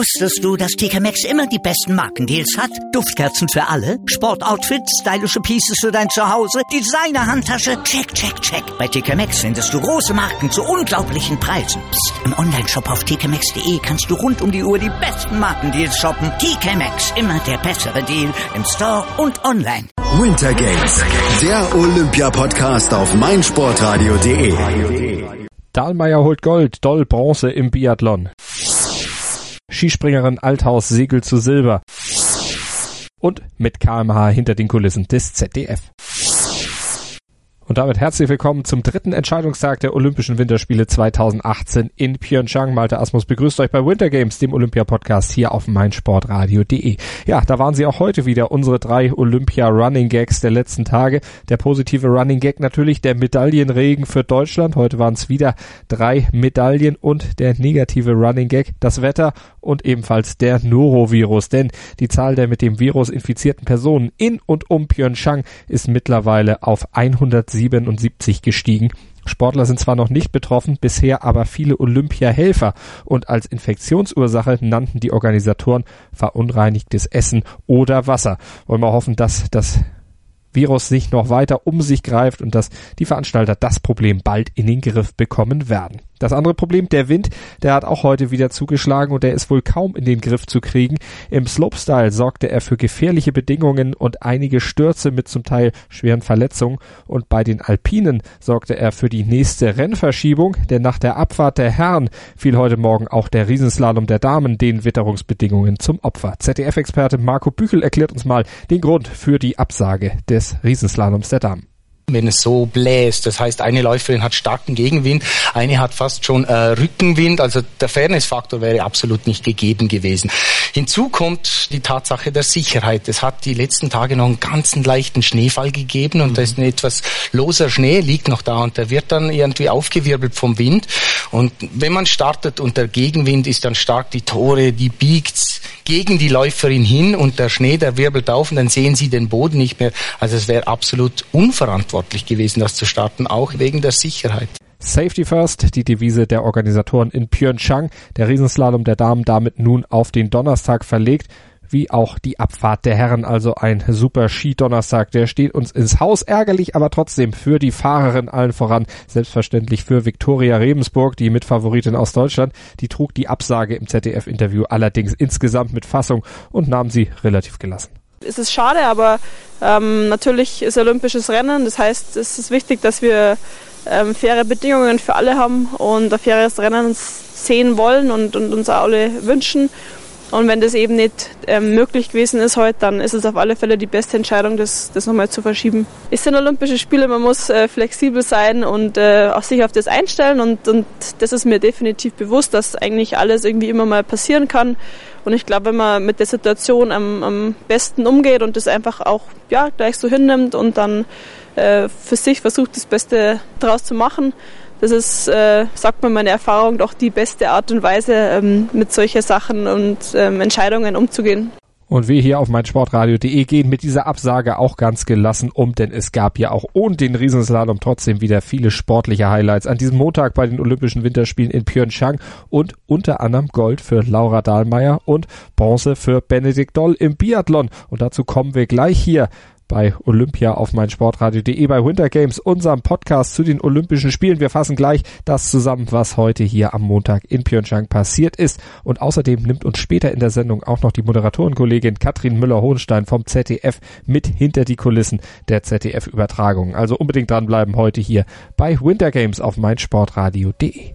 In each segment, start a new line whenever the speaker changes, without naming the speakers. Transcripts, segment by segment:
Wusstest du, dass TK Maxx immer die besten Markendeals hat? Duftkerzen für alle, Sportoutfits, stylische Pieces für dein Zuhause, Designer-Handtasche, check, check, check. Bei TK Maxx findest du große Marken zu unglaublichen Preisen. Psst. im Onlineshop auf tkmaxx.de kannst du rund um die Uhr die besten Markendeals shoppen. TK Maxx, immer der bessere Deal im Store und online.
Winter Games, der Olympia-Podcast auf meinsportradio.de.
Dahlmeier holt Gold, Doll Bronze im Biathlon. Skispringerin Althaus segelt zu Silber. Und mit KMH hinter den Kulissen des ZDF. Und damit herzlich willkommen zum dritten Entscheidungstag der Olympischen Winterspiele 2018 in Pyeongchang. Malte Asmus begrüßt euch bei Winter Games, dem Olympia-Podcast hier auf meinsportradio.de. Ja, da waren sie auch heute wieder, unsere drei Olympia-Running-Gags der letzten Tage. Der positive Running-Gag natürlich der Medaillenregen für Deutschland. Heute waren es wieder drei Medaillen und der negative Running-Gag, das Wetter und ebenfalls der Norovirus. Denn die Zahl der mit dem Virus infizierten Personen in und um Pyeongchang ist mittlerweile auf 107 77 gestiegen. Sportler sind zwar noch nicht betroffen, bisher aber viele Olympiahelfer und als Infektionsursache nannten die Organisatoren verunreinigtes Essen oder Wasser. Wollen wir hoffen, dass das Virus nicht noch weiter um sich greift und dass die Veranstalter das Problem bald in den Griff bekommen werden. Das andere Problem, der Wind, der hat auch heute wieder zugeschlagen und der ist wohl kaum in den Griff zu kriegen. Im Slopestyle sorgte er für gefährliche Bedingungen und einige Stürze mit zum Teil schweren Verletzungen und bei den Alpinen sorgte er für die nächste Rennverschiebung, denn nach der Abfahrt der Herren fiel heute Morgen auch der Riesenslalom der Damen den Witterungsbedingungen zum Opfer. ZDF-Experte Marco Büchel erklärt uns mal den Grund für die Absage des Riesenslaloms der Damen
wenn es so bläst. Das heißt, eine Läuferin hat starken Gegenwind, eine hat fast schon äh, Rückenwind. Also der Fairnessfaktor wäre absolut nicht gegeben gewesen. Hinzu kommt die Tatsache der Sicherheit. Es hat die letzten Tage noch einen ganzen leichten Schneefall gegeben und mhm. da ist ein etwas loser Schnee, liegt noch da und der wird dann irgendwie aufgewirbelt vom Wind. Und wenn man startet und der Gegenwind ist dann stark, die Tore, die biegt gegen die Läuferin hin und der Schnee, der wirbelt auf und dann sehen sie den Boden nicht mehr. Also es wäre absolut unverantwortlich verantwortlich gewesen, das zu starten, auch wegen der Sicherheit.
Safety First, die Devise der Organisatoren in Pyeongchang. Der Riesenslalom der Damen damit nun auf den Donnerstag verlegt wie auch die Abfahrt der Herren, also ein super Skidonnerstag. Der steht uns ins Haus, ärgerlich, aber trotzdem für die Fahrerin allen voran, selbstverständlich für Viktoria Rebensburg, die Mitfavoritin aus Deutschland. Die trug die Absage im ZDF-Interview allerdings insgesamt mit Fassung und nahm sie relativ gelassen.
Es ist schade, aber ähm, natürlich ist olympisches Rennen. Das heißt, es ist wichtig, dass wir ähm, faire Bedingungen für alle haben und ein faires Rennen sehen wollen und, und uns alle wünschen. Und wenn das eben nicht ähm, möglich gewesen ist heute, dann ist es auf alle Fälle die beste Entscheidung, das, das nochmal zu verschieben. Es sind Olympische Spiele, man muss äh, flexibel sein und äh, auch sich auf das einstellen und, und das ist mir definitiv bewusst, dass eigentlich alles irgendwie immer mal passieren kann. Und ich glaube, wenn man mit der Situation am, am besten umgeht und das einfach auch ja, gleich so hinnimmt und dann äh, für sich versucht, das Beste draus zu machen, das ist, äh, sagt man meine Erfahrung, doch die beste Art und Weise, ähm, mit solchen Sachen und ähm, Entscheidungen umzugehen.
Und wir hier auf meinsportradio.de gehen mit dieser Absage auch ganz gelassen um, denn es gab ja auch ohne den Riesenslalom trotzdem wieder viele sportliche Highlights an diesem Montag bei den Olympischen Winterspielen in Pyeongchang und unter anderem Gold für Laura Dahlmeier und Bronze für Benedikt Doll im Biathlon. Und dazu kommen wir gleich hier bei Olympia auf meinsportradio.de bei Winter Games, unserem Podcast zu den Olympischen Spielen. Wir fassen gleich das zusammen, was heute hier am Montag in Pyeongchang passiert ist. Und außerdem nimmt uns später in der Sendung auch noch die Moderatorenkollegin Katrin Müller-Hohenstein vom ZDF mit hinter die Kulissen der ZDF-Übertragung. Also unbedingt dranbleiben heute hier bei Winter Games auf meinsportradio.de.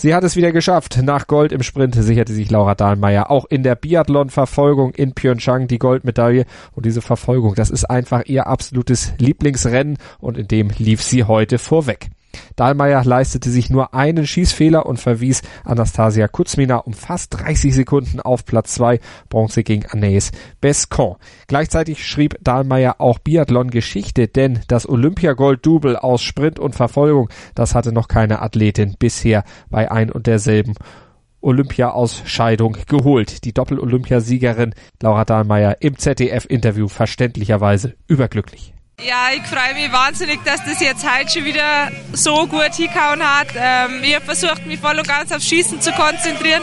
Sie hat es wieder geschafft. Nach Gold im Sprint sicherte sich Laura Dahlmeier auch in der Biathlon-Verfolgung in Pyeongchang die Goldmedaille. Und diese Verfolgung, das ist einfach ihr absolutes Lieblingsrennen und in dem lief sie heute vorweg. Dahlmeier leistete sich nur einen Schießfehler und verwies Anastasia Kuzmina um fast 30 Sekunden auf Platz 2, Bronze gegen Anaïs Bescon. Gleichzeitig schrieb Dahlmeier auch Biathlon-Geschichte, denn das Olympiagold-Double aus Sprint und Verfolgung, das hatte noch keine Athletin bisher bei ein und derselben Olympia-Ausscheidung geholt. Die Doppel-Olympiasiegerin Laura Dahlmeier im ZDF-Interview verständlicherweise überglücklich.
Ja, ich freue mich wahnsinnig, dass das jetzt heute schon wieder so gut hingehauen hat. Ähm, ich habe versucht, mich voll und ganz aufs Schießen zu konzentrieren.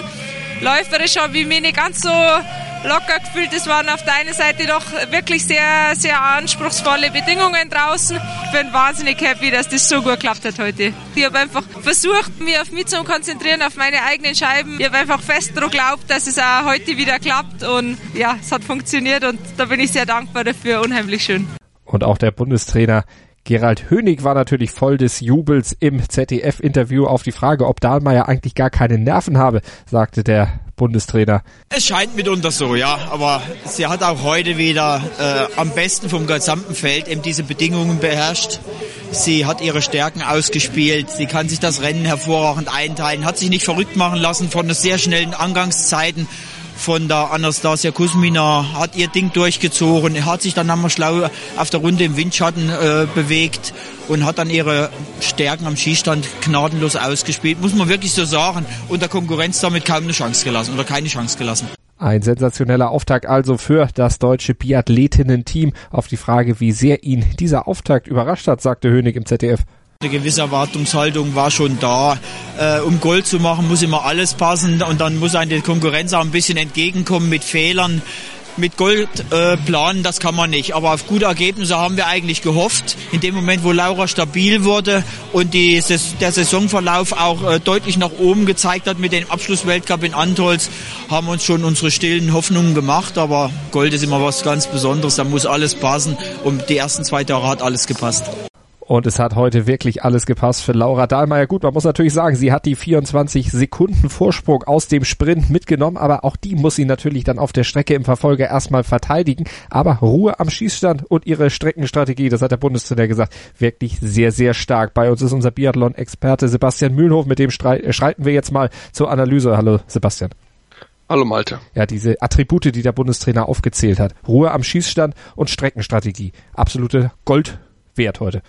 Läuferisch habe ich mich nicht ganz so locker gefühlt. Es waren auf der einen Seite doch wirklich sehr, sehr anspruchsvolle Bedingungen draußen. Ich bin wahnsinnig happy, dass das so gut geklappt hat heute. Ich habe einfach versucht, mich auf mich zu konzentrieren, auf meine eigenen Scheiben. Ich habe einfach fest daran geglaubt, dass es auch heute wieder klappt und ja, es hat funktioniert und da bin ich sehr dankbar dafür. Unheimlich schön.
Und auch der Bundestrainer Gerald Hönig war natürlich voll des Jubels im ZDF-Interview auf die Frage, ob Dahlmeier eigentlich gar keine Nerven habe, sagte der Bundestrainer.
Es scheint mitunter so, ja, aber sie hat auch heute wieder äh, am besten vom gesamten Feld eben diese Bedingungen beherrscht. Sie hat ihre Stärken ausgespielt, sie kann sich das Rennen hervorragend einteilen, hat sich nicht verrückt machen lassen von sehr schnellen Angangszeiten von der Anastasia Kuzmina, hat ihr Ding durchgezogen, hat sich dann einmal schlau auf der Runde im Windschatten äh, bewegt und hat dann ihre Stärken am Schießstand gnadenlos ausgespielt, muss man wirklich so sagen, und der Konkurrenz damit kaum eine Chance gelassen oder keine Chance gelassen.
Ein sensationeller Auftakt also für das deutsche Biathletinnen-Team. Auf die Frage, wie sehr ihn dieser Auftakt überrascht hat, sagte Hönig im ZDF.
Eine gewisse Erwartungshaltung war schon da. Äh, um Gold zu machen, muss immer alles passen und dann muss einem die Konkurrenz auch ein bisschen entgegenkommen mit Fehlern. Mit Gold äh, planen, das kann man nicht. Aber auf gute Ergebnisse haben wir eigentlich gehofft. In dem Moment, wo Laura stabil wurde und die, der Saisonverlauf auch äh, deutlich nach oben gezeigt hat mit dem Abschlussweltcup in Antolz, haben uns schon unsere stillen Hoffnungen gemacht. Aber Gold ist immer was ganz Besonderes. Da muss alles passen. Und die ersten zwei Tage hat alles gepasst.
Und es hat heute wirklich alles gepasst für Laura Dahlmeier. Gut, man muss natürlich sagen, sie hat die 24 Sekunden Vorsprung aus dem Sprint mitgenommen, aber auch die muss sie natürlich dann auf der Strecke im Verfolger erstmal verteidigen. Aber Ruhe am Schießstand und ihre Streckenstrategie, das hat der Bundestrainer gesagt, wirklich sehr, sehr stark. Bei uns ist unser Biathlon-Experte Sebastian Mühlenhof, mit dem äh, schreiten wir jetzt mal zur Analyse. Hallo Sebastian.
Hallo Malte.
Ja, diese Attribute, die der Bundestrainer aufgezählt hat. Ruhe am Schießstand und Streckenstrategie. Absolute Gold wert heute.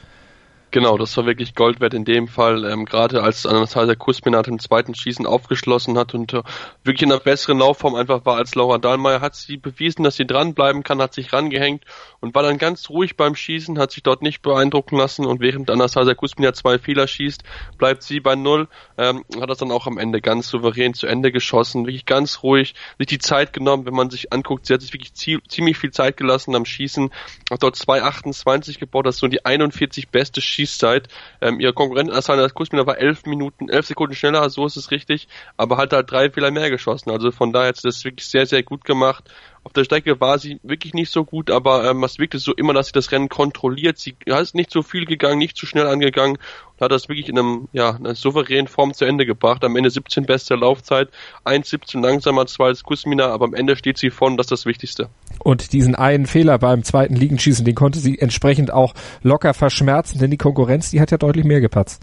Genau, das war wirklich Gold wert in dem Fall, ähm, gerade als Anastasia Kusminat im zweiten Schießen aufgeschlossen hat und äh, wirklich in einer besseren Laufform einfach war als Laura Dahlmeier, hat sie bewiesen, dass sie dranbleiben kann, hat sich rangehängt und war dann ganz ruhig beim Schießen, hat sich dort nicht beeindrucken lassen und während Anastasia Kusminat zwei Fehler schießt, bleibt sie bei Null, ähm, hat das dann auch am Ende ganz souverän zu Ende geschossen, wirklich ganz ruhig, sich die Zeit genommen, wenn man sich anguckt, sie hat sich wirklich ziemlich viel Zeit gelassen am Schießen, hat dort 2,28 gebaut, das ist so die 41 beste Schießen Schießzeit. Ähm, ihr Konkurrent Asana Kusmina war elf Minuten, elf Sekunden schneller, so ist es richtig, aber hat halt drei Fehler mehr geschossen. Also von daher hat sie das wirklich sehr, sehr gut gemacht. Auf der Strecke war sie wirklich nicht so gut, aber ähm, es wirkte so immer, dass sie das Rennen kontrolliert. Sie ist nicht so viel gegangen, nicht zu schnell angegangen und hat das wirklich in einem, ja, einer souveränen Form zu Ende gebracht. Am Ende 17 beste Laufzeit, 1,17 langsamer, 2 als Kusmina, aber am Ende steht sie vorne, das ist das Wichtigste.
Und diesen einen Fehler beim zweiten Liegenschießen, den konnte sie entsprechend auch locker verschmerzen, denn die Konkurrenz, die hat ja deutlich mehr gepatzt.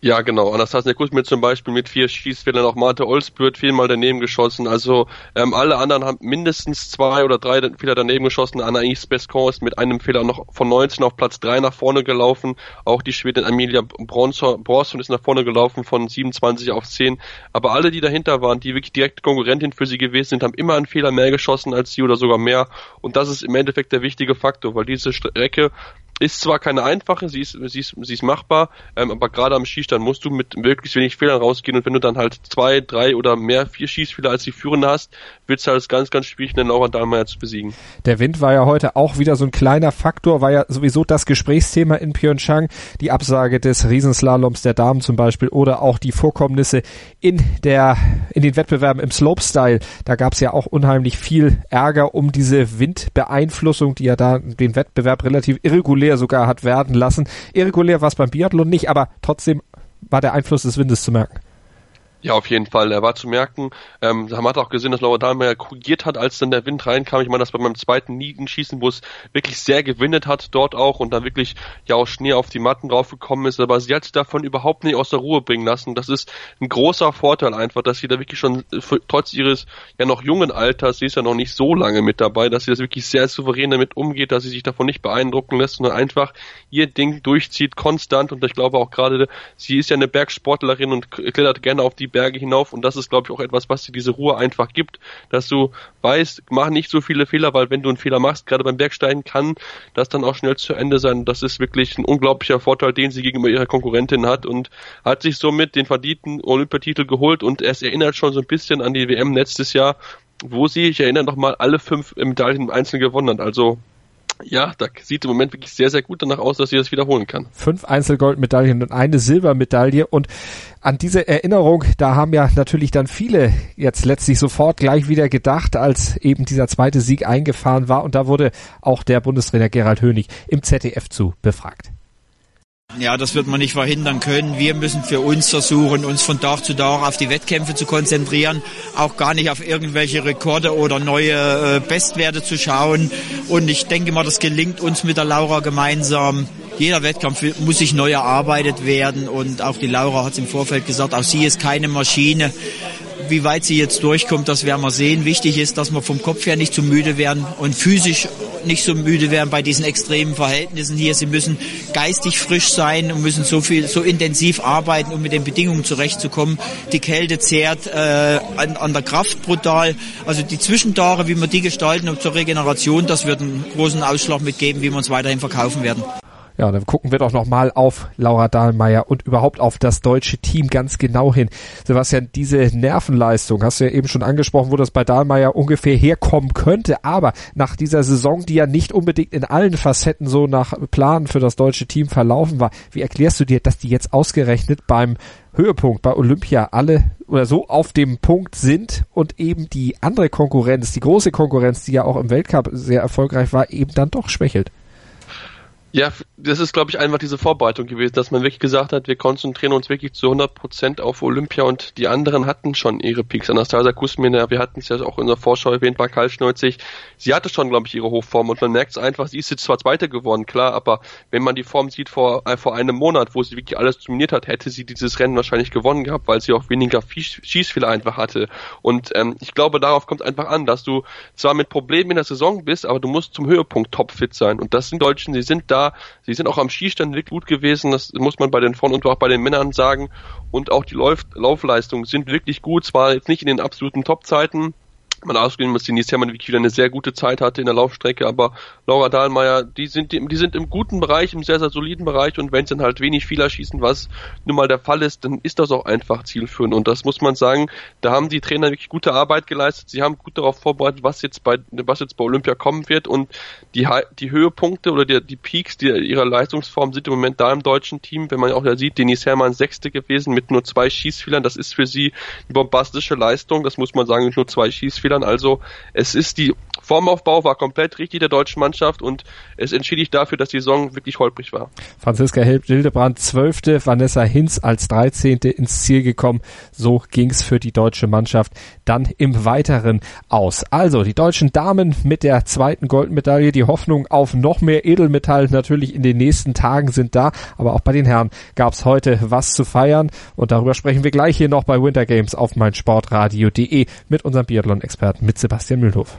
Ja, genau. Anastasia Kuzmic zum Beispiel mit vier Schießfehlern, auch Marte Olsbürt viermal daneben geschossen. Also ähm, alle anderen haben mindestens zwei oder drei Fehler daneben geschossen. Anaïs Bescon ist mit einem Fehler noch von 19 auf Platz 3 nach vorne gelaufen. Auch die Schwedin Amelia Bronson ist nach vorne gelaufen von 27 auf 10. Aber alle, die dahinter waren, die wirklich direkte Konkurrentin für sie gewesen sind, haben immer einen Fehler mehr geschossen als sie oder sogar mehr. Und das ist im Endeffekt der wichtige Faktor, weil diese Strecke ist zwar keine einfache, sie ist, sie ist, sie ist machbar, ähm, aber gerade am Schießstand musst du mit möglichst wenig Fehlern rausgehen und wenn du dann halt zwei, drei oder mehr, vier Schießfehler als die Führende hast, wird es halt ganz, ganz schwierig, den Laura Dahlmeier zu besiegen.
Der Wind war ja heute auch wieder so ein kleiner Faktor, war ja sowieso das Gesprächsthema in Pyeongchang, die Absage des Riesenslaloms der Damen zum Beispiel oder auch die Vorkommnisse in der, in den Wettbewerben im Slopestyle. Da gab es ja auch unheimlich viel Ärger um diese Windbeeinflussung, die ja da den Wettbewerb relativ irregulär irregulär sogar hat werden lassen. Irregulär war es beim Biathlon nicht, aber trotzdem war der Einfluss des Windes zu merken.
Ja, auf jeden Fall. Er war zu merken. Ähm, man hat auch gesehen, dass Laura Dahlmeier korrigiert hat, als dann der Wind reinkam. Ich meine, das bei meinem zweiten Niegenschießen, wo es wirklich sehr gewindet hat dort auch und dann wirklich ja auch Schnee auf die Matten draufgekommen ist. Aber sie hat sich davon überhaupt nicht aus der Ruhe bringen lassen. Das ist ein großer Vorteil einfach, dass sie da wirklich schon trotz ihres ja noch jungen Alters, sie ist ja noch nicht so lange mit dabei, dass sie das wirklich sehr souverän damit umgeht, dass sie sich davon nicht beeindrucken lässt, sondern einfach ihr Ding durchzieht, konstant. Und ich glaube auch gerade, sie ist ja eine Bergsportlerin und klettert gerne auf die die Berge hinauf und das ist, glaube ich, auch etwas, was dir diese Ruhe einfach gibt, dass du weißt, mach nicht so viele Fehler, weil wenn du einen Fehler machst, gerade beim Bergsteigen, kann das dann auch schnell zu Ende sein. Das ist wirklich ein unglaublicher Vorteil, den sie gegenüber ihrer Konkurrentin hat und hat sich somit den verdienten Olympiatitel geholt und es erinnert schon so ein bisschen an die WM letztes Jahr, wo sie, ich erinnere noch mal, alle fünf Medaillen im Einzelnen gewonnen hat. Also ja, da sieht im Moment wirklich sehr, sehr gut danach aus, dass sie das wiederholen kann.
Fünf Einzelgoldmedaillen und eine Silbermedaille. Und an diese Erinnerung, da haben ja natürlich dann viele jetzt letztlich sofort gleich wieder gedacht, als eben dieser zweite Sieg eingefahren war. Und da wurde auch der Bundestrainer Gerald Hönig im ZDF zu befragt.
Ja, das wird man nicht verhindern können. Wir müssen für uns versuchen, uns von Tag zu Tag auf die Wettkämpfe zu konzentrieren, auch gar nicht auf irgendwelche Rekorde oder neue äh, Bestwerte zu schauen. Und ich denke mal, das gelingt uns mit der Laura gemeinsam. Jeder Wettkampf muss sich neu erarbeitet werden und auch die Laura hat es im Vorfeld gesagt, auch sie ist keine Maschine. Wie weit sie jetzt durchkommt, das werden wir sehen. Wichtig ist, dass wir vom Kopf her nicht zu müde werden und physisch nicht so müde werden bei diesen extremen Verhältnissen hier. Sie müssen geistig frisch sein und müssen so viel, so intensiv arbeiten, um mit den Bedingungen zurechtzukommen. Die Kälte zehrt äh, an, an der Kraft brutal. Also die Zwischentage, wie wir die gestalten und zur Regeneration, das wird einen großen Ausschlag mitgeben, wie wir uns weiterhin verkaufen werden.
Ja, dann gucken wir doch nochmal auf Laura Dahlmeier und überhaupt auf das deutsche Team ganz genau hin. Sebastian, diese Nervenleistung, hast du ja eben schon angesprochen, wo das bei Dahlmeier ungefähr herkommen könnte, aber nach dieser Saison, die ja nicht unbedingt in allen Facetten so nach Plan für das deutsche Team verlaufen war, wie erklärst du dir, dass die jetzt ausgerechnet beim Höhepunkt bei Olympia alle oder so auf dem Punkt sind und eben die andere Konkurrenz, die große Konkurrenz, die ja auch im Weltcup sehr erfolgreich war, eben dann doch schwächelt?
Ja, das ist, glaube ich, einfach diese Vorbereitung gewesen, dass man wirklich gesagt hat, wir konzentrieren uns wirklich zu 100 Prozent auf Olympia und die anderen hatten schon ihre Peaks. Anastasia Kusmina, wir hatten es ja auch in der Vorschau erwähnt, bei Kaltschneuzig, sie hatte schon, glaube ich, ihre Hochform und man merkt es einfach, sie ist jetzt zwar Zweite geworden, klar, aber wenn man die Form sieht vor, äh, vor einem Monat, wo sie wirklich alles dominiert hat, hätte sie dieses Rennen wahrscheinlich gewonnen gehabt, weil sie auch weniger Schießfehler einfach hatte. Und ähm, ich glaube, darauf kommt es einfach an, dass du zwar mit Problemen in der Saison bist, aber du musst zum Höhepunkt topfit sein und das sind Deutschen, sie sind da Sie sind auch am Skistand wirklich gut gewesen, das muss man bei den Frauen und auch bei den Männern sagen. Und auch die Lauf Laufleistungen sind wirklich gut, zwar jetzt nicht in den absoluten Topzeiten, man ausgehen muss, Denise Herrmann wirklich wieder eine sehr gute Zeit hatte in der Laufstrecke, aber Laura Dahlmeier, die sind, die, die sind im guten Bereich, im sehr, sehr soliden Bereich. Und wenn sie dann halt wenig Fehler schießen, was nun mal der Fall ist, dann ist das auch einfach zielführend. Und das muss man sagen, da haben die Trainer wirklich gute Arbeit geleistet, sie haben gut darauf vorbereitet, was jetzt bei, was jetzt bei Olympia kommen wird. Und die, die Höhepunkte oder die, die Peaks die, ihrer Leistungsform sind im Moment da im deutschen Team, wenn man auch ja sieht, Denise Herrmann Sechste gewesen mit nur zwei Schießfehlern, das ist für sie eine bombastische Leistung, das muss man sagen, nur zwei Schießfehlern Fehlern. Also es ist die Formaufbau war komplett richtig der deutschen Mannschaft und es entschädigt dafür, dass die Saison wirklich holprig war.
Franziska Hildebrand zwölfte, Vanessa Hinz als dreizehnte ins Ziel gekommen. So ging's für die deutsche Mannschaft dann im Weiteren aus. Also die deutschen Damen mit der zweiten Goldmedaille. Die Hoffnung auf noch mehr Edelmetall natürlich in den nächsten Tagen sind da. Aber auch bei den Herren gab's heute was zu feiern und darüber sprechen wir gleich hier noch bei Winter Games auf meinsportradio.de mit unserem Biathlon-Experten mit Sebastian Mühlhoff.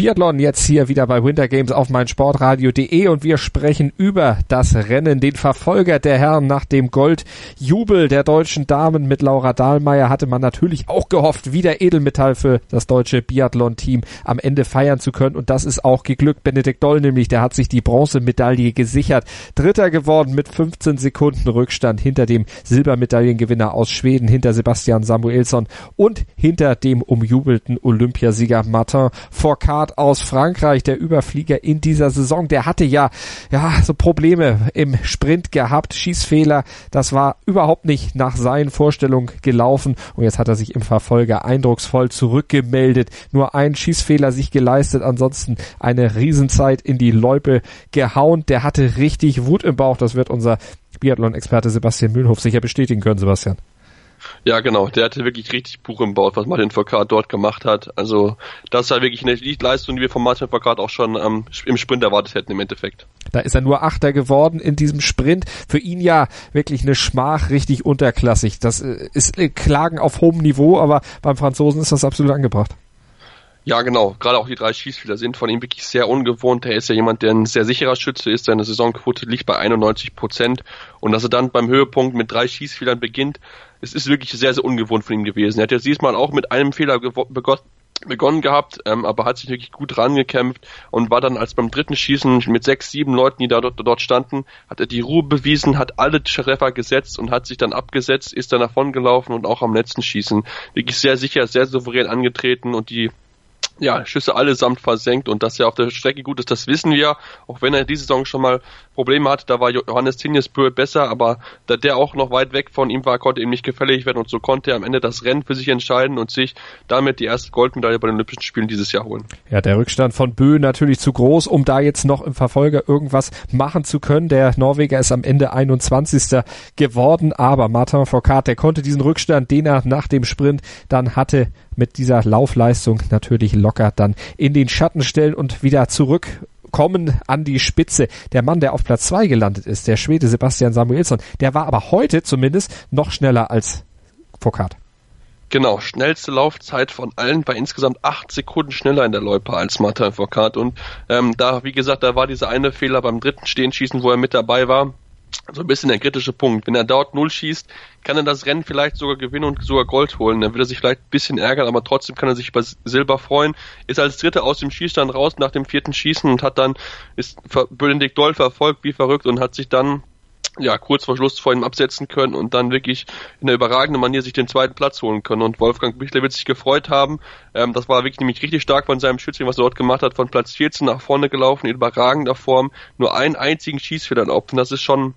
Biathlon jetzt hier wieder bei Winter Games auf meinsportradio.de und wir sprechen über das Rennen, den Verfolger der Herren nach dem Goldjubel der deutschen Damen mit Laura Dahlmeier hatte man natürlich auch gehofft, wieder Edelmetall für das deutsche Biathlon-Team am Ende feiern zu können und das ist auch geglückt. Benedikt Doll nämlich, der hat sich die Bronzemedaille gesichert. Dritter geworden mit 15 Sekunden Rückstand hinter dem Silbermedaillengewinner aus Schweden, hinter Sebastian Samuelsson und hinter dem umjubelten Olympiasieger Martin Fourcade Focard aus Frankreich, der Überflieger in dieser Saison, der hatte ja, ja, so Probleme im Sprint gehabt, Schießfehler, das war überhaupt nicht nach seinen Vorstellungen gelaufen. Und jetzt hat er sich im Verfolger eindrucksvoll zurückgemeldet, nur ein Schießfehler sich geleistet, ansonsten eine Riesenzeit in die Loipe gehauen, der hatte richtig Wut im Bauch, das wird unser Biathlon-Experte Sebastian Mühlenhof sicher bestätigen können, Sebastian.
Ja, genau. Der hatte wirklich richtig Buch im Bauch, was Martin Foucault dort gemacht hat. Also das war wirklich eine Leistung, die wir von Martin Foucault auch schon ähm, im Sprint erwartet hätten im Endeffekt.
Da ist er nur Achter geworden in diesem Sprint. Für ihn ja wirklich eine Schmach, richtig unterklassig. Das äh, ist äh, Klagen auf hohem Niveau, aber beim Franzosen ist das absolut angebracht.
Ja, genau. Gerade auch die drei Schießspieler sind von ihm wirklich sehr ungewohnt. Er ist ja jemand, der ein sehr sicherer Schütze ist. Seine Saisonquote liegt bei 91 Prozent. Und dass er dann beim Höhepunkt mit drei Schießfehlern beginnt, es ist wirklich sehr, sehr ungewohnt von ihm gewesen. Er hat jetzt diesmal auch mit einem Fehler begonnen gehabt, ähm, aber hat sich wirklich gut rangekämpft und war dann als beim dritten Schießen mit sechs, sieben Leuten, die da dort, dort standen, hat er die Ruhe bewiesen, hat alle Treffer gesetzt und hat sich dann abgesetzt, ist dann davon gelaufen und auch am letzten Schießen wirklich sehr sicher, sehr souverän angetreten und die ja, Schüsse allesamt versenkt und dass er auf der Strecke gut ist, das wissen wir. Auch wenn er diese Saison schon mal Probleme hatte, da war Johannes Tinjesbühl besser, aber da der auch noch weit weg von ihm war, konnte ihm nicht gefällig werden und so konnte er am Ende das Rennen für sich entscheiden und sich damit die erste Goldmedaille bei den Olympischen Spielen dieses Jahr holen.
Ja, der Rückstand von Bö natürlich zu groß, um da jetzt noch im Verfolger irgendwas machen zu können. Der Norweger ist am Ende 21. geworden, aber Martin Foucault, der konnte diesen Rückstand, den er nach dem Sprint dann hatte, mit dieser Laufleistung natürlich locker dann in den Schatten stellen und wieder zurückkommen an die Spitze. Der Mann, der auf Platz zwei gelandet ist, der Schwede Sebastian Samuelsson, der war aber heute zumindest noch schneller als Foucault.
Genau, schnellste Laufzeit von allen bei insgesamt acht Sekunden schneller in der Loipe als Martin Foucault. Und ähm, da, wie gesagt, da war dieser eine Fehler beim dritten Stehenschießen, wo er mit dabei war so ein bisschen der kritische Punkt. Wenn er dort null schießt, kann er das Rennen vielleicht sogar gewinnen und sogar Gold holen. Dann wird er sich vielleicht ein bisschen ärgern, aber trotzdem kann er sich über Silber freuen. Ist als Dritter aus dem Schießstand raus nach dem vierten Schießen und hat dann, ist Benedikt Doll verfolgt wie verrückt und hat sich dann ja, kurz vor Schluss vor ihm absetzen können und dann wirklich in einer überragenden Manier sich den zweiten Platz holen können. Und Wolfgang Bichler wird sich gefreut haben. Ähm, das war wirklich nämlich richtig stark von seinem Schützling, was er dort gemacht hat, von Platz 14 nach vorne gelaufen, in überragender Form, nur einen einzigen Schießfehler. Und das ist schon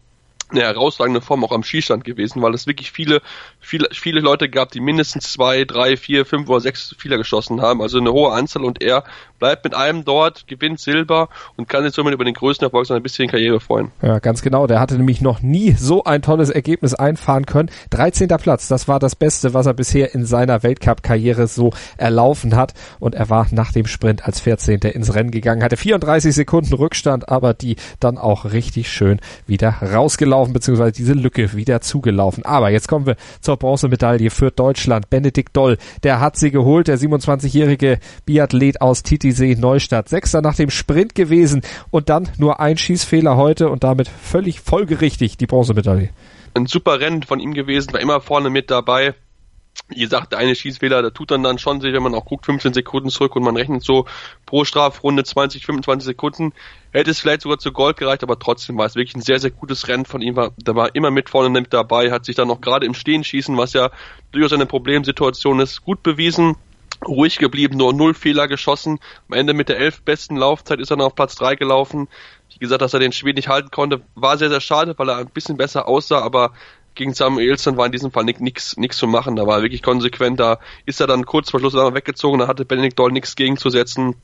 eine herausragende Form auch am Schießstand gewesen, weil es wirklich viele, viele, viele Leute gab, die mindestens zwei, drei, vier, fünf oder sechs Fehler geschossen haben. Also eine hohe Anzahl und er bleibt mit einem dort, gewinnt Silber und kann sich somit über den größten Erfolg seiner bisherigen Karriere freuen.
Ja, ganz genau. Der hatte nämlich noch nie so ein tolles Ergebnis einfahren können. 13. Platz, das war das Beste, was er bisher in seiner Weltcup-Karriere so erlaufen hat. Und er war nach dem Sprint als 14. ins Rennen gegangen, hatte 34 Sekunden Rückstand, aber die dann auch richtig schön wieder rausgelaufen zugelaufen, beziehungsweise diese Lücke wieder zugelaufen. Aber jetzt kommen wir zur Bronzemedaille für Deutschland. Benedikt Doll, der hat sie geholt, der 27-jährige Biathlet aus Titisee Neustadt. Sechster nach dem Sprint gewesen und dann nur ein Schießfehler heute und damit völlig folgerichtig die Bronzemedaille.
Ein super Rennen von ihm gewesen, war immer vorne mit dabei wie gesagt, der eine Schießfehler, da tut dann dann schon sich, wenn man auch guckt, 15 Sekunden zurück und man rechnet so pro Strafrunde 20, 25 Sekunden, hätte es vielleicht sogar zu Gold gereicht, aber trotzdem war es wirklich ein sehr, sehr gutes Rennen von ihm. Der war immer mit vorne mit dabei, hat sich dann noch gerade im Stehen schießen, was ja durchaus eine Problemsituation ist, gut bewiesen ruhig geblieben, nur null Fehler geschossen. Am Ende mit der elf besten Laufzeit ist er noch auf Platz drei gelaufen. Wie gesagt, dass er den Schweden nicht halten konnte, war sehr, sehr schade, weil er ein bisschen besser aussah, aber gegen Samuelson war in diesem Fall nichts nix zu machen. Da war er wirklich konsequent. Da ist er dann kurz vor Schluss weggezogen. Da hatte Benedikt Doll nichts gegenzusetzen.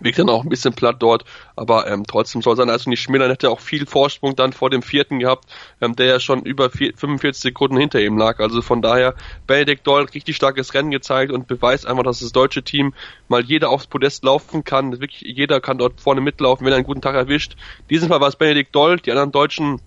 Wirkt dann auch ein bisschen platt dort, aber ähm, trotzdem soll sein also nicht schmälern. Hätte auch viel Vorsprung dann vor dem vierten gehabt, ähm, der ja schon über vier, 45 Sekunden hinter ihm lag. Also von daher Benedikt Doll richtig starkes Rennen gezeigt und beweist einfach, dass das deutsche Team mal jeder aufs Podest laufen kann. Wirklich jeder kann dort vorne mitlaufen, wenn er einen guten Tag erwischt. Diesen Fall war es Benedikt Doll, die anderen Deutschen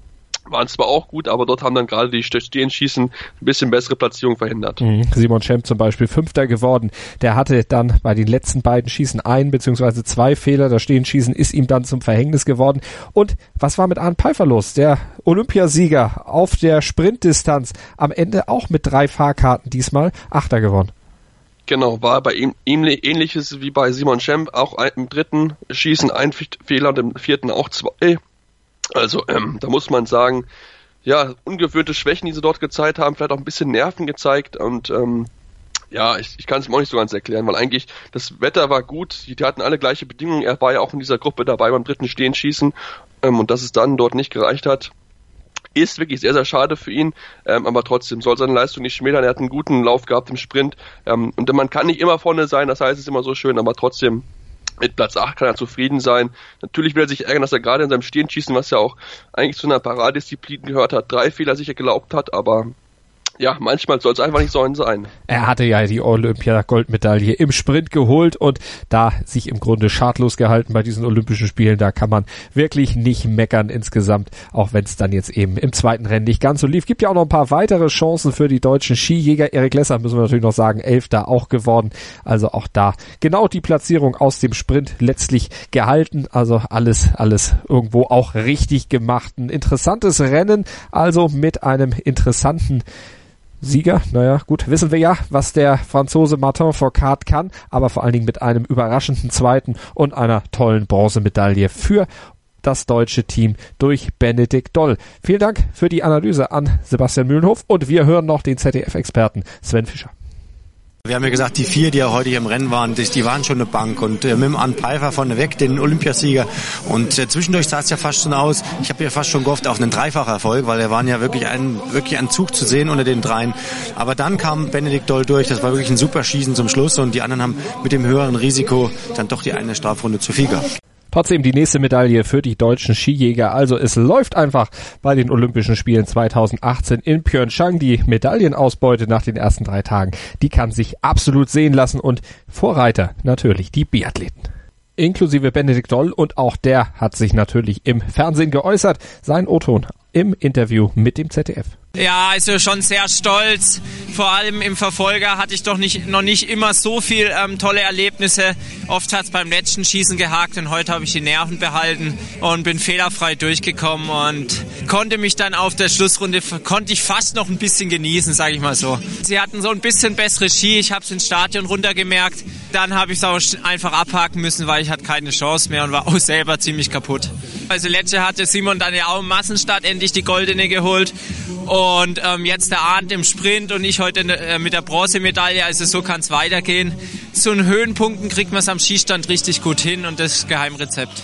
waren zwar auch gut, aber dort haben dann gerade die Stehenschießen ein bisschen bessere Platzierung verhindert.
Mhm. Simon Schemp zum Beispiel Fünfter geworden. Der hatte dann bei den letzten beiden Schießen ein beziehungsweise zwei Fehler. Das Stehenschießen ist ihm dann zum Verhängnis geworden. Und was war mit Arndt Pfeiffer los? Der Olympiasieger auf der Sprintdistanz. Am Ende auch mit drei Fahrkarten diesmal Achter geworden.
Genau, war bei ihm ähnliches wie bei Simon Schemp. Auch im dritten Schießen ein Fehler und im vierten auch zwei. Also ähm, da muss man sagen, ja, ungewöhnte Schwächen, die sie dort gezeigt haben, vielleicht auch ein bisschen Nerven gezeigt und ähm, Ja, ich, ich kann es mir auch nicht so ganz erklären, weil eigentlich das Wetter war gut, die, die hatten alle gleiche Bedingungen. Er war ja auch in dieser Gruppe dabei beim dritten Stehenschießen ähm, und dass es dann dort nicht gereicht hat, ist wirklich sehr, sehr schade für ihn, ähm, aber trotzdem soll seine Leistung nicht schmälern. Er hat einen guten Lauf gehabt im Sprint ähm, und man kann nicht immer vorne sein, das heißt, es ist immer so schön, aber trotzdem mit Platz 8 kann er zufrieden sein. Natürlich will er sich ärgern, dass er gerade in seinem Stehenschießen, was ja auch eigentlich zu einer Paradisziplin gehört hat, drei Fehler sicher gelaubt hat, aber ja, manchmal soll es einfach nicht so sein.
Er hatte ja die Olympia-Goldmedaille im Sprint geholt und da sich im Grunde schadlos gehalten bei diesen Olympischen Spielen. Da kann man wirklich nicht meckern insgesamt, auch wenn es dann jetzt eben im zweiten Rennen nicht ganz so lief. Gibt ja auch noch ein paar weitere Chancen für die deutschen Skijäger. Erik Lesser müssen wir natürlich noch sagen, Elfter auch geworden. Also auch da genau die Platzierung aus dem Sprint letztlich gehalten. Also alles, alles irgendwo auch richtig gemacht. Ein interessantes Rennen, also mit einem interessanten Sieger. Naja, gut, wissen wir ja, was der Franzose Martin Fourcade kann, aber vor allen Dingen mit einem überraschenden zweiten und einer tollen Bronzemedaille für das deutsche Team durch Benedikt Doll. Vielen Dank für die Analyse an Sebastian Mühlenhof und wir hören noch den ZDF-Experten Sven Fischer.
Wir haben ja gesagt, die vier, die ja heute hier im Rennen waren, die, die waren schon eine Bank. Und äh, dem Arndt Pfeiffer vorne den Olympiasieger. Und äh, zwischendurch sah es ja fast schon aus. Ich habe ja fast schon gehofft auf einen Dreifacherfolg, weil er waren ja wirklich ein, wirklich ein Zug zu sehen unter den dreien. Aber dann kam Benedikt Doll durch. Das war wirklich ein super Schießen zum Schluss. Und die anderen haben mit dem höheren Risiko dann doch die eine Strafrunde zu viel gehabt.
Trotzdem die nächste Medaille für die deutschen Skijäger. Also es läuft einfach bei den Olympischen Spielen 2018 in Pyeongchang. Die Medaillenausbeute nach den ersten drei Tagen, die kann sich absolut sehen lassen und Vorreiter natürlich die Biathleten inklusive Benedikt Doll und auch der hat sich natürlich im Fernsehen geäußert. Sein O-Ton im Interview mit dem ZDF.
Ja, also schon sehr stolz. Vor allem im Verfolger hatte ich doch nicht, noch nicht immer so viel ähm, tolle Erlebnisse. Oft hat es beim letzten Schießen gehakt und heute habe ich die Nerven behalten und bin fehlerfrei durchgekommen und konnte mich dann auf der Schlussrunde, konnte ich fast noch ein bisschen genießen, sage ich mal so. Sie hatten so ein bisschen bessere Ski, ich habe es ins Stadion runtergemerkt. Dann habe ich es auch einfach abhaken müssen, weil ich hatte keine Chance mehr und war auch selber ziemlich kaputt. Also letzte hatte Simon dann ja auch im Massenstart endlich die goldene geholt und ähm, jetzt der Arndt im Sprint und ich heute äh, mit der Bronzemedaille. Also so kann es weitergehen. Zu den Höhenpunkten kriegt man es am Skistand richtig gut hin und das Geheimrezept.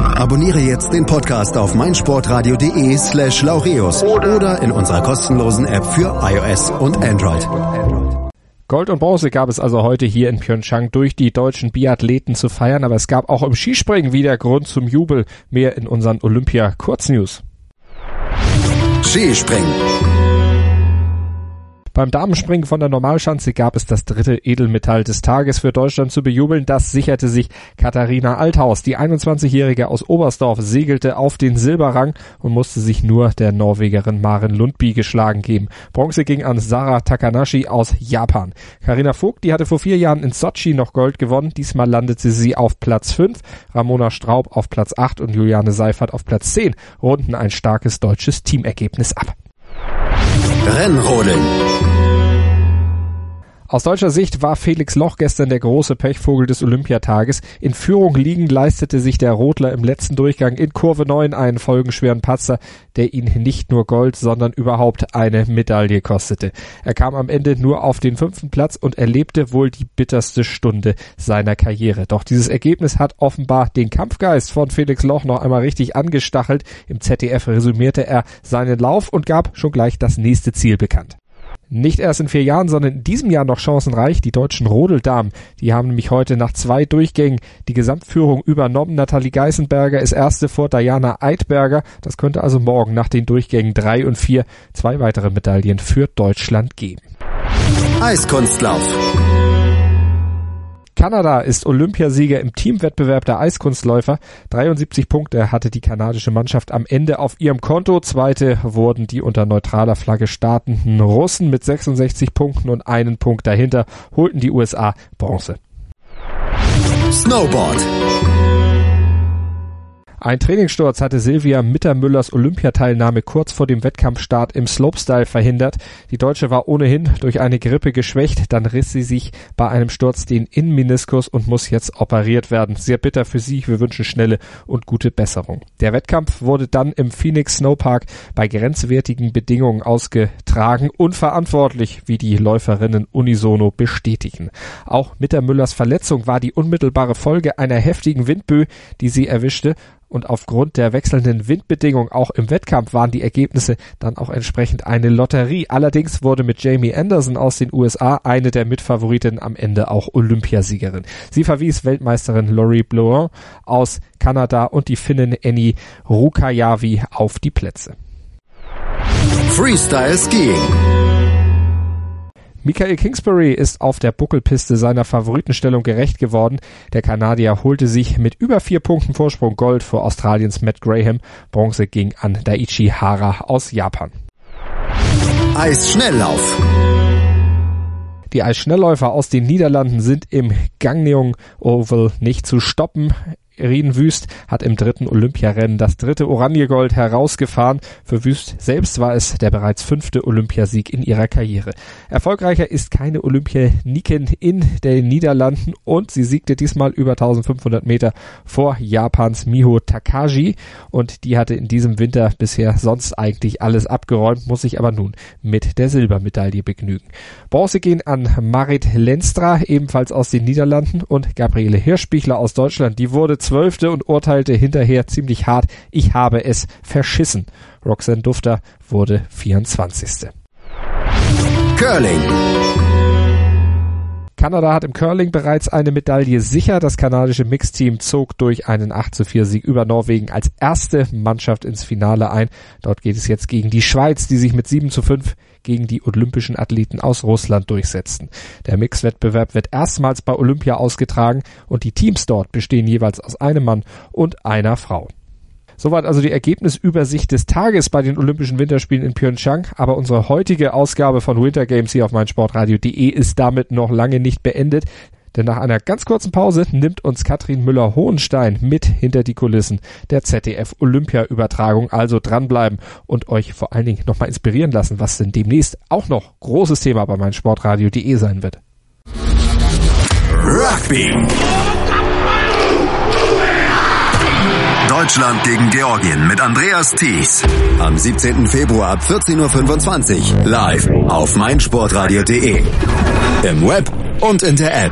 Abonniere jetzt den Podcast auf meinsportradio.de slash laureus oder in unserer kostenlosen App für iOS und Android.
Gold und Bronze gab es also heute hier in Pyeongchang durch die deutschen Biathleten zu feiern, aber es gab auch im Skispringen wieder Grund zum Jubel. Mehr in unseren Olympia Kurznews.
Skispringen.
Beim Damenspringen von der Normalschanze gab es das dritte Edelmetall des Tages für Deutschland zu bejubeln. Das sicherte sich Katharina Althaus. Die 21-Jährige aus Oberstdorf segelte auf den Silberrang und musste sich nur der Norwegerin Maren Lundby geschlagen geben. Bronze ging an Sarah Takanashi aus Japan. Karina Vogt, die hatte vor vier Jahren in Sochi noch Gold gewonnen. Diesmal landete sie auf Platz 5. Ramona Straub auf Platz 8 und Juliane Seifert auf Platz 10 runden ein starkes deutsches Teamergebnis ab.
Rennrodeln.
Aus deutscher Sicht war Felix Loch gestern der große Pechvogel des Olympiatages. In Führung liegend leistete sich der Rodler im letzten Durchgang in Kurve 9 einen folgenschweren Patzer, der ihn nicht nur Gold, sondern überhaupt eine Medaille kostete. Er kam am Ende nur auf den fünften Platz und erlebte wohl die bitterste Stunde seiner Karriere. Doch dieses Ergebnis hat offenbar den Kampfgeist von Felix Loch noch einmal richtig angestachelt. Im ZDF resümierte er seinen Lauf und gab schon gleich das nächste Ziel bekannt nicht erst in vier Jahren, sondern in diesem Jahr noch chancenreich. Die deutschen Rodeldamen, die haben nämlich heute nach zwei Durchgängen die Gesamtführung übernommen. Nathalie Geisenberger ist erste vor Diana Eidberger. Das könnte also morgen nach den Durchgängen drei und vier zwei weitere Medaillen für Deutschland geben.
Eiskunstlauf.
Kanada ist Olympiasieger im Teamwettbewerb der Eiskunstläufer. 73 Punkte hatte die kanadische Mannschaft am Ende auf ihrem Konto. Zweite wurden die unter neutraler Flagge startenden Russen mit 66 Punkten und einen Punkt dahinter holten die USA Bronze.
Snowboard.
Ein Trainingssturz hatte Silvia Mittermüllers Olympiateilnahme kurz vor dem Wettkampfstart im Slopestyle verhindert. Die Deutsche war ohnehin durch eine Grippe geschwächt, dann riss sie sich bei einem Sturz den Innenmeniskus und muss jetzt operiert werden. Sehr bitter für sie, wir wünschen schnelle und gute Besserung. Der Wettkampf wurde dann im Phoenix Snowpark bei grenzwertigen Bedingungen ausgetragen, unverantwortlich, wie die Läuferinnen unisono bestätigen. Auch Mittermüllers Verletzung war die unmittelbare Folge einer heftigen Windböe, die sie erwischte und aufgrund der wechselnden Windbedingungen auch im Wettkampf waren die Ergebnisse dann auch entsprechend eine Lotterie. Allerdings wurde mit Jamie Anderson aus den USA eine der Mitfavoritinnen am Ende auch Olympiasiegerin. Sie verwies Weltmeisterin Laurie Blouin aus Kanada und die Finnin Annie Rukajavi auf die Plätze.
Freestyle Skiing.
Michael Kingsbury ist auf der Buckelpiste seiner Favoritenstellung gerecht geworden. Der Kanadier holte sich mit über vier Punkten Vorsprung Gold vor Australiens Matt Graham. Bronze ging an Daiichi Hara aus Japan.
Eisschnelllauf.
Die Eisschnellläufer aus den Niederlanden sind im Gangneung Oval nicht zu stoppen. Rien Wüst hat im dritten Olympiarennen das dritte Oranjegold herausgefahren. Für Wüst selbst war es der bereits fünfte Olympiasieg in ihrer Karriere. Erfolgreicher ist keine Olympianikin in den Niederlanden und sie siegte diesmal über 1500 Meter vor Japans Miho Takagi und die hatte in diesem Winter bisher sonst eigentlich alles abgeräumt, muss sich aber nun mit der Silbermedaille begnügen. Bronze gehen an Marit Lenstra, ebenfalls aus den Niederlanden und Gabriele Hirschbichler aus Deutschland. Die wurde Zwölfte und urteilte hinterher ziemlich hart, ich habe es verschissen. Roxanne Dufter wurde 24.
Curling.
Kanada hat im Curling bereits eine Medaille sicher. Das kanadische Mixteam zog durch einen 8 zu 4 Sieg über Norwegen als erste Mannschaft ins Finale ein. Dort geht es jetzt gegen die Schweiz, die sich mit 7 zu 5 gegen die olympischen Athleten aus Russland durchsetzten. Der Mixwettbewerb wird erstmals bei Olympia ausgetragen und die Teams dort bestehen jeweils aus einem Mann und einer Frau. Soweit also die Ergebnisübersicht des Tages bei den Olympischen Winterspielen in Pyeongchang. Aber unsere heutige Ausgabe von Winter Games hier auf meinsportradio.de ist damit noch lange nicht beendet. Denn nach einer ganz kurzen Pause nimmt uns Katrin Müller-Hohenstein mit hinter die Kulissen der ZDF Olympia-Übertragung. Also dranbleiben und euch vor allen Dingen nochmal inspirieren lassen, was denn demnächst auch noch großes Thema bei meinsportradio.de sein wird.
Rugby. Deutschland gegen Georgien mit Andreas Thies. Am 17. Februar ab 14.25 Uhr live auf meinsportradio.de. Im Web und in der App.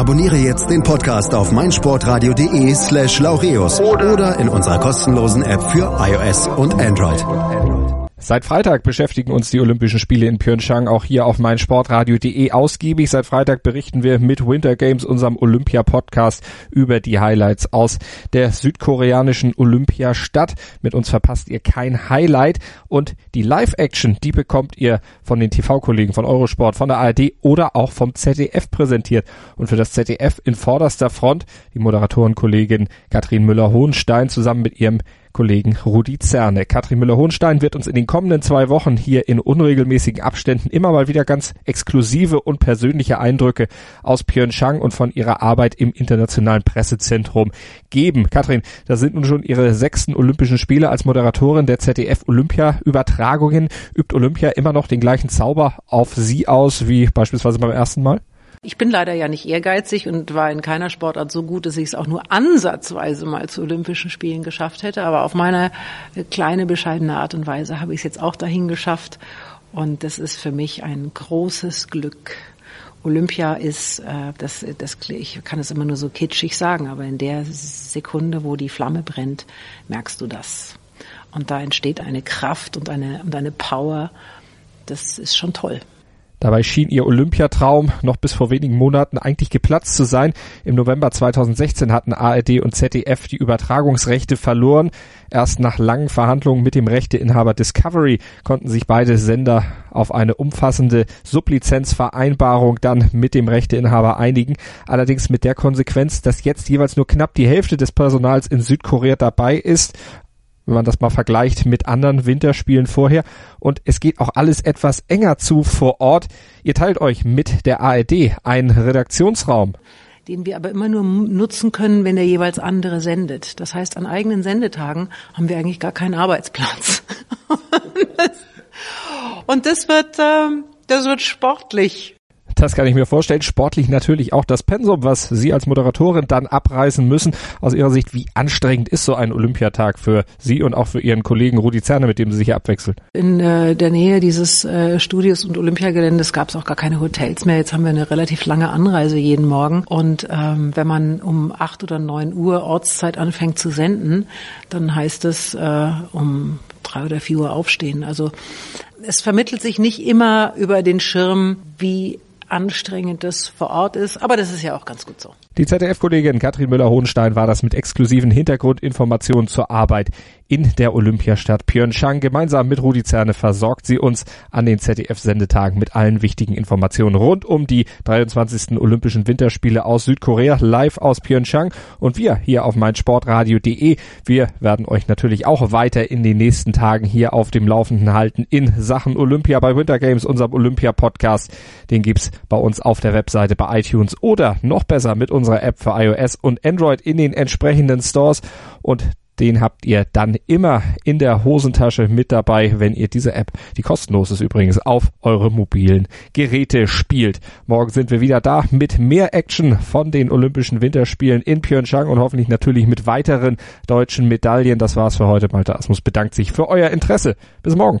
Abonniere jetzt den Podcast auf meinsportradio.de slash laureus oder in unserer kostenlosen App für iOS und Android.
Seit Freitag beschäftigen uns die Olympischen Spiele in Pyeongchang auch hier auf meinsportradio.de ausgiebig. Seit Freitag berichten wir mit Winter Games, unserem Olympia-Podcast, über die Highlights aus der südkoreanischen Olympiastadt. Mit uns verpasst ihr kein Highlight und die Live-Action, die bekommt ihr von den TV-Kollegen von Eurosport, von der ARD oder auch vom ZDF präsentiert. Und für das ZDF in vorderster Front die Moderatorenkollegin Katrin Müller-Hohenstein zusammen mit ihrem Kollegen Rudi Zerne. Katrin Müller-Hohenstein wird uns in den kommenden zwei Wochen hier in unregelmäßigen Abständen immer mal wieder ganz exklusive und persönliche Eindrücke aus Pyeongchang und von ihrer Arbeit im Internationalen Pressezentrum geben. Katrin, da sind nun schon ihre sechsten Olympischen Spiele als Moderatorin der ZDF Olympia Übertragungen. Übt Olympia immer noch den gleichen Zauber auf Sie aus wie beispielsweise beim ersten Mal?
Ich bin leider ja nicht ehrgeizig und war in keiner Sportart so gut, dass ich es auch nur ansatzweise mal zu Olympischen Spielen geschafft hätte. Aber auf meine kleine, bescheidene Art und Weise habe ich es jetzt auch dahin geschafft. Und das ist für mich ein großes Glück. Olympia ist, äh, das, das, ich kann es immer nur so kitschig sagen, aber in der Sekunde, wo die Flamme brennt, merkst du das. Und da entsteht eine Kraft und eine, und eine Power. Das ist schon toll.
Dabei schien ihr Olympiatraum noch bis vor wenigen Monaten eigentlich geplatzt zu sein. Im November 2016 hatten ARD und ZDF die Übertragungsrechte verloren. Erst nach langen Verhandlungen mit dem Rechteinhaber Discovery konnten sich beide Sender auf eine umfassende Sublizenzvereinbarung dann mit dem Rechteinhaber einigen. Allerdings mit der Konsequenz, dass jetzt jeweils nur knapp die Hälfte des Personals in Südkorea dabei ist wenn man das mal vergleicht mit anderen Winterspielen vorher. Und es geht auch alles etwas enger zu vor Ort. Ihr teilt euch mit der ARD einen Redaktionsraum
den wir aber immer nur nutzen können, wenn der jeweils andere sendet. Das heißt, an eigenen Sendetagen haben wir eigentlich gar keinen Arbeitsplatz. Und das wird, ähm, das wird sportlich.
Das kann ich mir vorstellen. Sportlich natürlich auch das Pensum, was Sie als Moderatorin dann abreißen müssen. Aus Ihrer Sicht, wie anstrengend ist so ein Olympiatag für Sie und auch für Ihren Kollegen Rudi Zerne, mit dem Sie sich hier abwechseln?
In äh, der Nähe dieses äh, Studios und Olympiageländes gab es auch gar keine Hotels mehr. Jetzt haben wir eine relativ lange Anreise jeden Morgen. Und ähm, wenn man um acht oder neun Uhr Ortszeit anfängt zu senden, dann heißt es äh, um drei oder vier Uhr aufstehen. Also es vermittelt sich nicht immer über den Schirm, wie anstrengend das vor Ort ist. Aber das ist ja auch ganz gut so.
Die ZDF-Kollegin Katrin Müller-Hohenstein war das mit exklusiven Hintergrundinformationen zur Arbeit in der Olympiastadt Pyeongchang. Gemeinsam mit Rudi Zerne versorgt sie uns an den ZDF-Sendetagen mit allen wichtigen Informationen rund um die 23. Olympischen Winterspiele aus Südkorea, live aus Pyeongchang. Und wir hier auf meinsportradio.de, wir werden euch natürlich auch weiter in den nächsten Tagen hier auf dem Laufenden halten in Sachen Olympia bei Winter Games, unserem Olympia-Podcast. Den gibt's bei uns auf der Webseite bei iTunes oder noch besser mit unserer App für iOS und Android in den entsprechenden Stores. Und den habt ihr dann immer in der Hosentasche mit dabei, wenn ihr diese App, die kostenlos ist übrigens, auf eure mobilen Geräte spielt. Morgen sind wir wieder da mit mehr Action von den Olympischen Winterspielen in Pyeongchang und hoffentlich natürlich mit weiteren deutschen Medaillen. Das war's für heute. Malte Asmus bedankt sich für euer Interesse. Bis morgen.